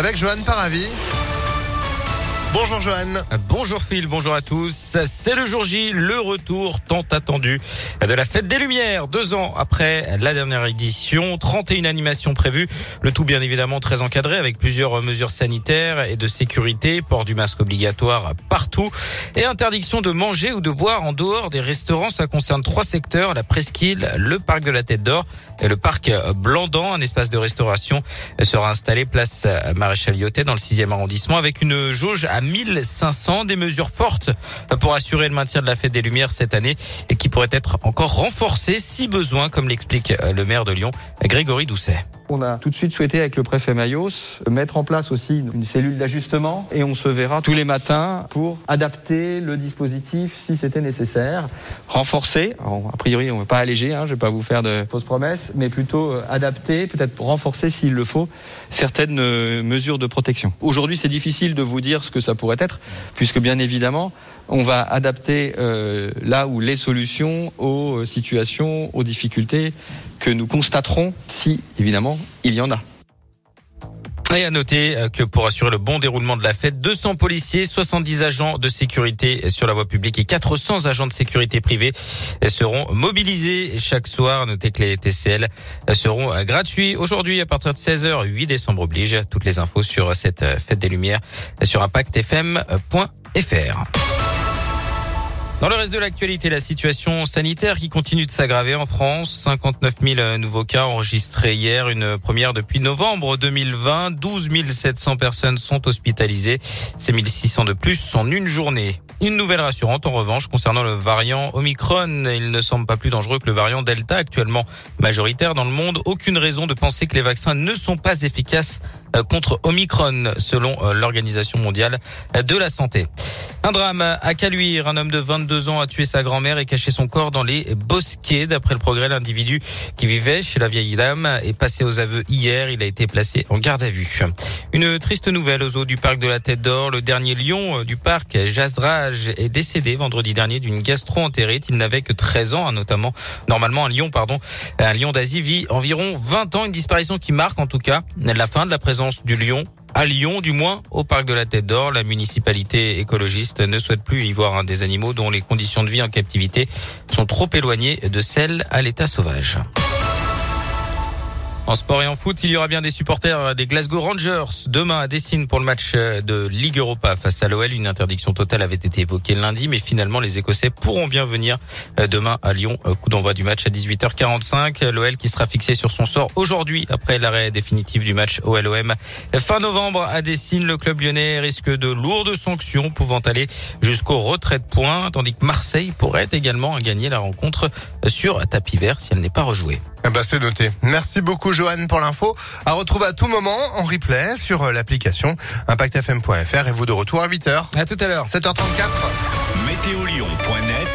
avec Johan Paravi. Bonjour Johan. Bonjour Phil, bonjour à tous. C'est le jour J, le retour tant attendu de la fête des Lumières. Deux ans après la dernière édition, 31 animations prévues. Le tout bien évidemment très encadré avec plusieurs mesures sanitaires et de sécurité, port du masque obligatoire partout et interdiction de manger ou de boire en dehors des restaurants. Ça concerne trois secteurs, la presqu'île, le parc de la Tête d'Or et le parc Blandan. Un espace de restauration sera installé place Maréchal Lyotet dans le 6e arrondissement avec une jauge 1500. Des mesures fortes pour assurer le maintien de la fête des Lumières cette année et qui pourraient être encore renforcées si besoin, comme l'explique le maire de Lyon, Grégory Doucet. On a tout de suite souhaité avec le préfet Mayos mettre en place aussi une cellule d'ajustement et on se verra tous les matins pour adapter le dispositif si c'était nécessaire, renforcer. a priori, on ne va pas alléger, hein, je ne vais pas vous faire de fausses promesses, mais plutôt euh, adapter, peut-être renforcer s'il le faut certaines euh, mesures de protection. Aujourd'hui, c'est difficile de vous dire ce que ça pourrait être, puisque bien évidemment, on va adapter euh, là où les solutions aux situations, aux difficultés que nous constaterons si, évidemment, il y en a. Et à noter euh, que pour assurer le bon déroulement de la fête, 200 policiers, 70 agents de sécurité sur la voie publique et 400 agents de sécurité privée seront mobilisés chaque soir. Notez que les TCL seront gratuits aujourd'hui à partir de 16h, 8 décembre oblige. Toutes les infos sur cette fête des Lumières sur impactfm.fr. Dans le reste de l'actualité, la situation sanitaire qui continue de s'aggraver en France. 59 000 nouveaux cas enregistrés hier, une première depuis novembre 2020. 12 700 personnes sont hospitalisées. Ces 1600 de plus en une journée. Une nouvelle rassurante en revanche concernant le variant Omicron. Il ne semble pas plus dangereux que le variant Delta actuellement majoritaire dans le monde. Aucune raison de penser que les vaccins ne sont pas efficaces contre Omicron selon euh, l'Organisation mondiale de la santé. Un drame à Caluire. Un homme de 22 ans a tué sa grand-mère et caché son corps dans les bosquets. D'après le progrès, l'individu qui vivait chez la vieille dame est passé aux aveux hier. Il a été placé en garde à vue. Une triste nouvelle aux eaux du parc de la Tête d'Or. Le dernier lion du parc, Jazraj, est décédé vendredi dernier d'une gastro-entérite. Il n'avait que 13 ans, hein, notamment, normalement, un lion, pardon, un lion d'Asie vit environ 20 ans. Une disparition qui marque, en tout cas, la fin de la du lion à Lyon, du moins au parc de la Tête d'Or. La municipalité écologiste ne souhaite plus y voir des animaux dont les conditions de vie en captivité sont trop éloignées de celles à l'état sauvage. En sport et en foot, il y aura bien des supporters des Glasgow Rangers demain à Dessine pour le match de Ligue Europa face à l'OL. Une interdiction totale avait été évoquée lundi, mais finalement les Écossais pourront bien venir demain à Lyon. Coup d'envoi du match à 18h45. L'OL qui sera fixé sur son sort aujourd'hui après l'arrêt définitif du match OLOM. Fin novembre à Dessine, le club lyonnais risque de lourdes sanctions pouvant aller jusqu'au retrait de points, tandis que Marseille pourrait également gagner la rencontre sur tapis vert si elle n'est pas rejouée. Eh ben, c'est noté. Merci beaucoup Johan pour l'info. À retrouver à tout moment en replay sur l'application impactfm.fr et vous de retour à 8h. À tout à l'heure. 7h34. Météolion.net